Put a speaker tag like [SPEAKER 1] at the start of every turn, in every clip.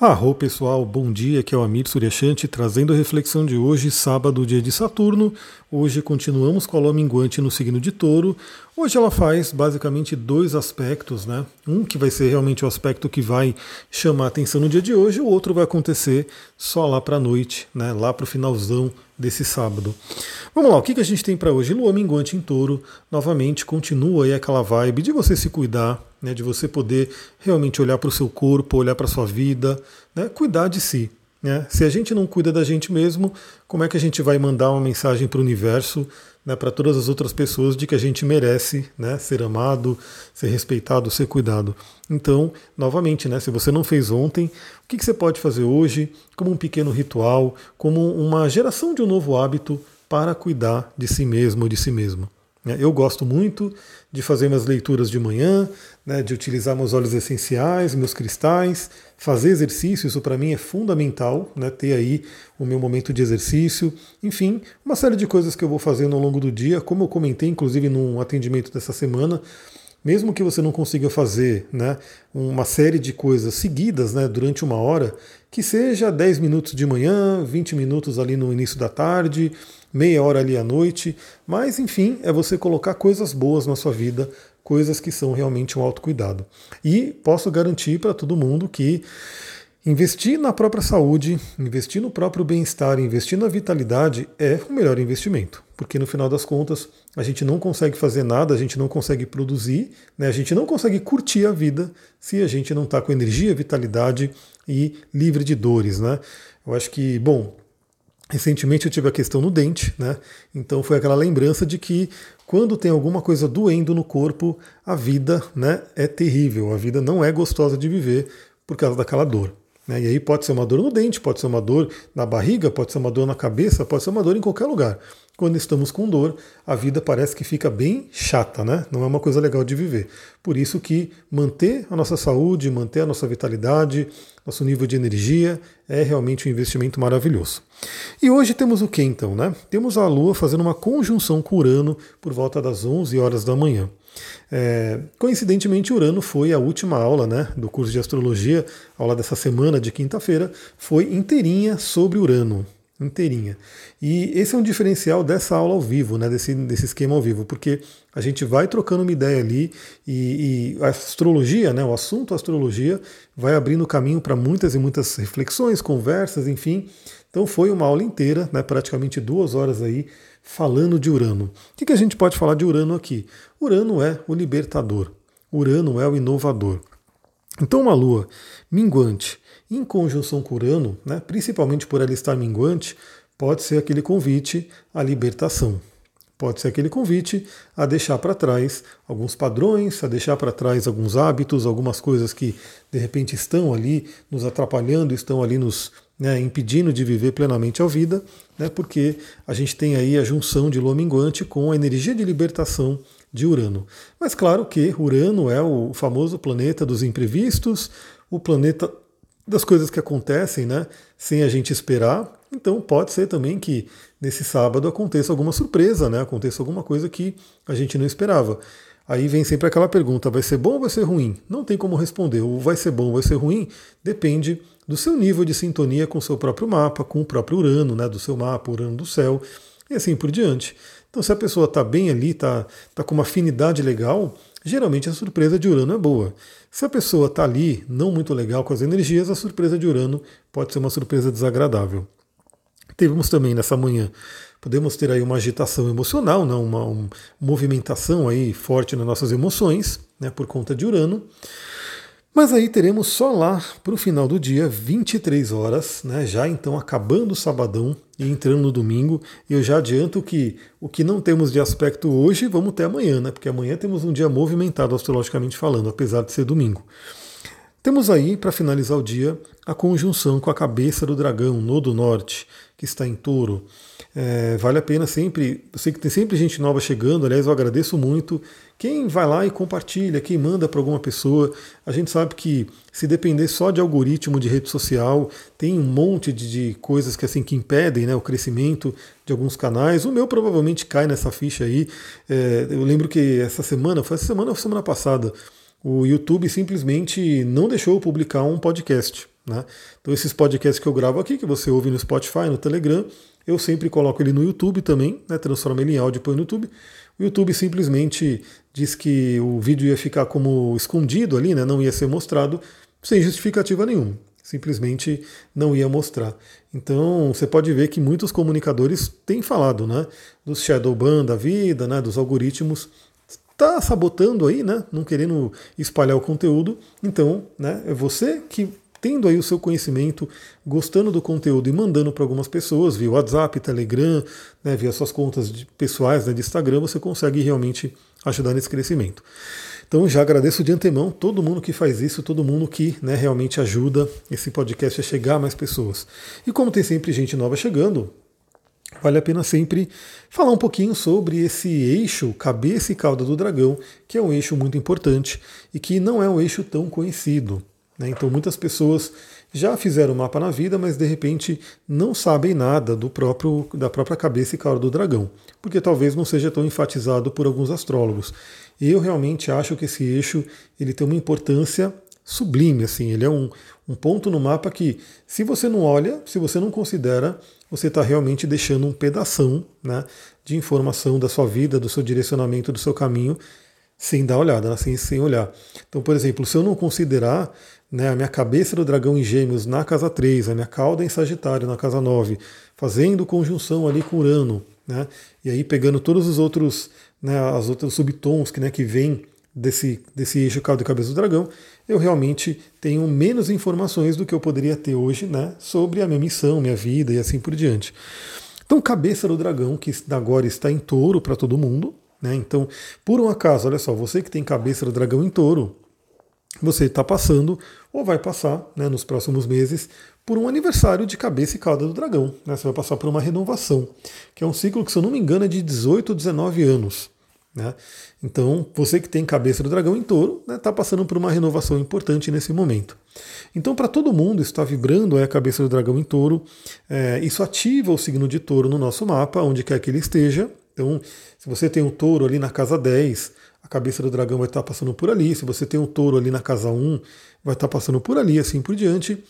[SPEAKER 1] Arro pessoal, bom dia, aqui é o Amir Suryashanti trazendo a reflexão de hoje, sábado, dia de Saturno. Hoje continuamos com a lua minguante no signo de touro. Hoje ela faz basicamente dois aspectos, né? Um que vai ser realmente o aspecto que vai chamar a atenção no dia de hoje, o outro vai acontecer só lá para a noite, né? Lá para o finalzão desse sábado. Vamos lá, o que, que a gente tem para hoje? Lua minguante em touro, novamente continua aí aquela vibe de você se cuidar, né, de você poder realmente olhar para o seu corpo, olhar para a sua vida, né, cuidar de si. Né? Se a gente não cuida da gente mesmo, como é que a gente vai mandar uma mensagem para o universo, né, para todas as outras pessoas, de que a gente merece né, ser amado, ser respeitado, ser cuidado? Então, novamente, né, se você não fez ontem, o que, que você pode fazer hoje, como um pequeno ritual, como uma geração de um novo hábito para cuidar de si mesmo ou de si mesmo? Né? Eu gosto muito de fazer minhas leituras de manhã, né, de utilizar meus óleos essenciais, meus cristais, fazer exercício, isso para mim é fundamental, né, ter aí o meu momento de exercício, enfim, uma série de coisas que eu vou fazendo ao longo do dia, como eu comentei inclusive num atendimento dessa semana, mesmo que você não consiga fazer né, uma série de coisas seguidas né, durante uma hora, que seja 10 minutos de manhã, 20 minutos ali no início da tarde, meia hora ali à noite, mas enfim, é você colocar coisas boas na sua vida, coisas que são realmente um autocuidado. E posso garantir para todo mundo que investir na própria saúde, investir no próprio bem-estar, investir na vitalidade é o melhor investimento, porque no final das contas a gente não consegue fazer nada, a gente não consegue produzir, né? a gente não consegue curtir a vida se a gente não está com energia, vitalidade e livre de dores. Né? Eu acho que, bom, Recentemente eu tive a questão no dente, né? Então foi aquela lembrança de que quando tem alguma coisa doendo no corpo, a vida né, é terrível, a vida não é gostosa de viver por causa daquela dor. Né? E aí pode ser uma dor no dente, pode ser uma dor na barriga, pode ser uma dor na cabeça, pode ser uma dor em qualquer lugar. Quando estamos com dor, a vida parece que fica bem chata, né? Não é uma coisa legal de viver. Por isso que manter a nossa saúde, manter a nossa vitalidade, nosso nível de energia é realmente um investimento maravilhoso. E hoje temos o que então, né? Temos a Lua fazendo uma conjunção com Urano por volta das 11 horas da manhã. É, coincidentemente, Urano foi a última aula né, do curso de astrologia, aula dessa semana de quinta-feira, foi inteirinha sobre Urano inteirinha. E esse é um diferencial dessa aula ao vivo, né, desse, desse esquema ao vivo, porque a gente vai trocando uma ideia ali e, e a astrologia, né, o assunto astrologia, vai abrindo caminho para muitas e muitas reflexões, conversas, enfim. Então foi uma aula inteira, né, praticamente duas horas aí, falando de Urano. O que, que a gente pode falar de Urano aqui? Urano é o libertador, Urano é o inovador. Então uma lua minguante em conjunção com Urano, né, principalmente por ela estar minguante, pode ser aquele convite à libertação. Pode ser aquele convite a deixar para trás alguns padrões, a deixar para trás alguns hábitos, algumas coisas que de repente estão ali nos atrapalhando, estão ali nos né, impedindo de viver plenamente a vida, né, porque a gente tem aí a junção de lua minguante com a energia de libertação de Urano. Mas claro que Urano é o famoso planeta dos imprevistos, o planeta das coisas que acontecem, né, sem a gente esperar. Então pode ser também que nesse sábado aconteça alguma surpresa, né, aconteça alguma coisa que a gente não esperava. Aí vem sempre aquela pergunta: vai ser bom ou vai ser ruim? Não tem como responder. Ou vai ser bom ou vai ser ruim? Depende do seu nível de sintonia com o seu próprio mapa, com o próprio Urano, né, do seu mapa, Urano do céu, e assim por diante. Então, se a pessoa está bem ali, está tá com uma afinidade legal, geralmente a surpresa de Urano é boa. Se a pessoa está ali, não muito legal com as energias, a surpresa de Urano pode ser uma surpresa desagradável. Temos também nessa manhã, podemos ter aí uma agitação emocional, né, uma, uma movimentação aí forte nas nossas emoções, né, por conta de Urano. Mas aí teremos só lá para o final do dia, 23 horas, né, já então acabando o sabadão e entrando no domingo. Eu já adianto que o que não temos de aspecto hoje, vamos ter amanhã, né, porque amanhã temos um dia movimentado astrologicamente falando, apesar de ser domingo. Temos aí, para finalizar o dia, a conjunção com a cabeça do dragão, no do norte, que está em touro. É, vale a pena sempre. Eu sei que tem sempre gente nova chegando, aliás, eu agradeço muito. Quem vai lá e compartilha, quem manda para alguma pessoa. A gente sabe que se depender só de algoritmo de rede social, tem um monte de, de coisas que assim que impedem né, o crescimento de alguns canais. O meu provavelmente cai nessa ficha aí. É, eu lembro que essa semana, foi essa semana ou semana passada, o YouTube simplesmente não deixou eu publicar um podcast. Né? Então, esses podcasts que eu gravo aqui, que você ouve no Spotify, no Telegram, eu sempre coloco ele no YouTube também, né? transformo ele em áudio e põe no YouTube. O YouTube simplesmente diz que o vídeo ia ficar como escondido ali, né? não ia ser mostrado, sem justificativa nenhuma. Simplesmente não ia mostrar. Então você pode ver que muitos comunicadores têm falado né, dos shadow ban da vida, né, dos algoritmos está sabotando aí, né? Não querendo espalhar o conteúdo. Então, né? É você que tendo aí o seu conhecimento, gostando do conteúdo e mandando para algumas pessoas via WhatsApp, Telegram, né, via suas contas de, pessoais né, de Instagram, você consegue realmente ajudar nesse crescimento. Então já agradeço de antemão todo mundo que faz isso, todo mundo que né, realmente ajuda esse podcast a chegar a mais pessoas. E como tem sempre gente nova chegando, vale a pena sempre falar um pouquinho sobre esse eixo cabeça e cauda do dragão, que é um eixo muito importante e que não é um eixo tão conhecido. Né? Então muitas pessoas já fizeram o mapa na vida, mas de repente não sabem nada do próprio da própria cabeça e cauda do dragão, porque talvez não seja tão enfatizado por alguns astrólogos. Eu realmente acho que esse eixo ele tem uma importância sublime, assim, ele é um, um ponto no mapa que, se você não olha, se você não considera, você está realmente deixando um pedaço né, de informação da sua vida, do seu direcionamento, do seu caminho, sem dar olhada, né, sem, sem olhar. Então, por exemplo, se eu não considerar né, a minha cabeça do dragão em gêmeos na casa 3, a minha cauda em Sagitário na casa 9, fazendo conjunção ali com Urano, né, e aí pegando todos os outros, né, as outros subtons que, né, que vêm desse, desse eixo cauda e cabeça do dragão, eu realmente tenho menos informações do que eu poderia ter hoje né, sobre a minha missão, minha vida e assim por diante. Então, cabeça do dragão, que agora está em touro para todo mundo. Né? Então, por um acaso, olha só, você que tem cabeça do dragão em touro, você está passando, ou vai passar né, nos próximos meses, por um aniversário de cabeça e cauda do dragão. Né? Você vai passar por uma renovação, que é um ciclo que, se eu não me engano, é de 18 ou 19 anos. Né? Então, você que tem cabeça do dragão em touro, está né, tá passando por uma renovação importante nesse momento. Então, para todo mundo está vibrando é a cabeça do dragão em touro, é, isso ativa o signo de touro no nosso mapa, onde quer que ele esteja. Então, se você tem um touro ali na casa 10, a cabeça do dragão vai estar passando por ali. Se você tem um touro ali na casa 1, vai estar passando por ali, assim por diante.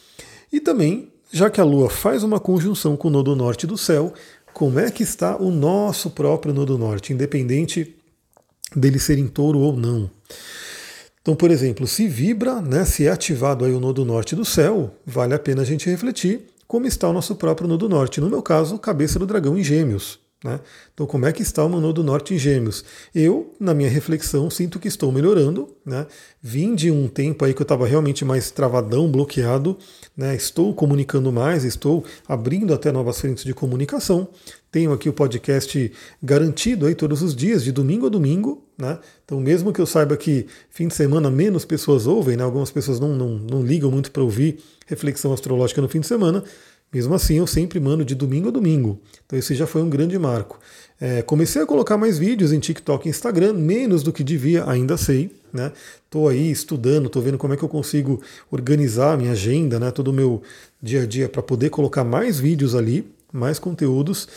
[SPEAKER 1] E também, já que a Lua faz uma conjunção com o nodo norte do céu, como é que está o nosso próprio nodo norte, independente dele ser em touro ou não. Então, por exemplo, se vibra, né, se é ativado aí o nodo norte do céu, vale a pena a gente refletir como está o nosso próprio nodo norte. No meu caso, cabeça do dragão em gêmeos. Né? Então, como é que está o meu nodo norte em Gêmeos? Eu, na minha reflexão, sinto que estou melhorando. Né? Vim de um tempo aí que eu estava realmente mais travadão, bloqueado. Né? Estou comunicando mais, estou abrindo até novas frentes de comunicação. Tenho aqui o podcast garantido aí todos os dias, de domingo a domingo. Né? Então, mesmo que eu saiba que fim de semana menos pessoas ouvem, né? algumas pessoas não, não, não ligam muito para ouvir reflexão astrológica no fim de semana, mesmo assim, eu sempre mando de domingo a domingo. Então, esse já foi um grande marco. É, comecei a colocar mais vídeos em TikTok e Instagram, menos do que devia, ainda sei. Né? aí estudando, estou vendo como é que eu consigo organizar a minha agenda, né? todo o meu dia a dia, para poder colocar mais vídeos ali, mais conteúdos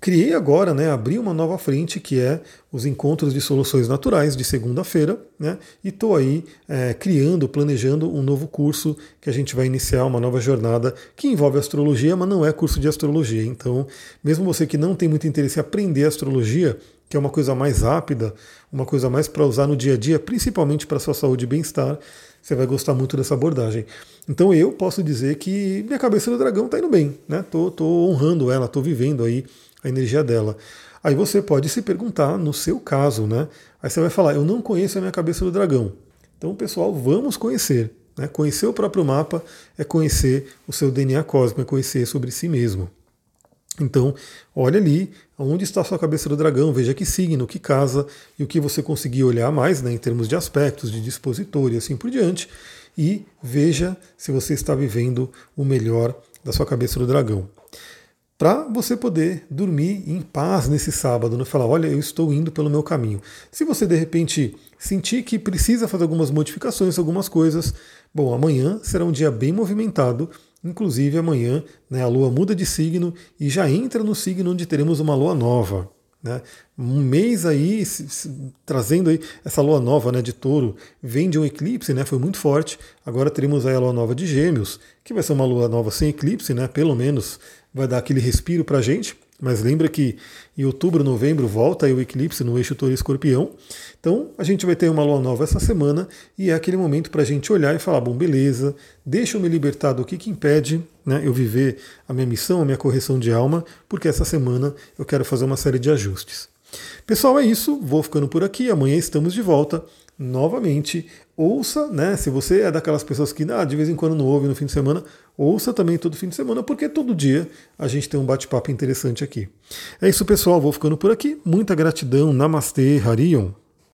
[SPEAKER 1] criei agora, né, abri uma nova frente que é os encontros de soluções naturais de segunda-feira, né, e estou aí é, criando, planejando um novo curso que a gente vai iniciar uma nova jornada que envolve astrologia, mas não é curso de astrologia. Então, mesmo você que não tem muito interesse em aprender astrologia, que é uma coisa mais rápida, uma coisa mais para usar no dia a dia, principalmente para sua saúde e bem-estar, você vai gostar muito dessa abordagem. Então eu posso dizer que minha cabeça do dragão está indo bem, né? Tô, tô honrando ela, tô vivendo aí energia dela. Aí você pode se perguntar no seu caso, né? Aí você vai falar, eu não conheço a minha cabeça do dragão. Então, pessoal, vamos conhecer. Né? Conhecer o próprio mapa é conhecer o seu DNA cósmico, é conhecer sobre si mesmo. Então, olha ali onde está a sua cabeça do dragão, veja que signo, que casa e o que você conseguir olhar mais né, em termos de aspectos, de dispositor e assim por diante. E veja se você está vivendo o melhor da sua cabeça do dragão para você poder dormir em paz nesse sábado, não né? falar, olha, eu estou indo pelo meu caminho. Se você de repente sentir que precisa fazer algumas modificações, algumas coisas, bom, amanhã será um dia bem movimentado. Inclusive amanhã né, a Lua muda de signo e já entra no signo onde teremos uma Lua nova. Né? Um mês aí, se, se, trazendo aí essa lua nova né, de touro, vem de um eclipse, né, foi muito forte. Agora teremos aí a lua nova de gêmeos, que vai ser uma lua nova sem eclipse, né, pelo menos vai dar aquele respiro para a gente. Mas lembra que em outubro, novembro volta o eclipse no eixo touro escorpião. Então a gente vai ter uma lua nova essa semana e é aquele momento para a gente olhar e falar: bom, beleza, deixa eu me libertar do que, que impede né, eu viver a minha missão, a minha correção de alma, porque essa semana eu quero fazer uma série de ajustes. Pessoal, é isso. Vou ficando por aqui. Amanhã estamos de volta novamente. Ouça, né? Se você é daquelas pessoas que ah, de vez em quando não ouve no fim de semana, ouça também todo fim de semana, porque todo dia a gente tem um bate-papo interessante aqui. É isso, pessoal. Vou ficando por aqui. Muita gratidão. Namastê, Harion.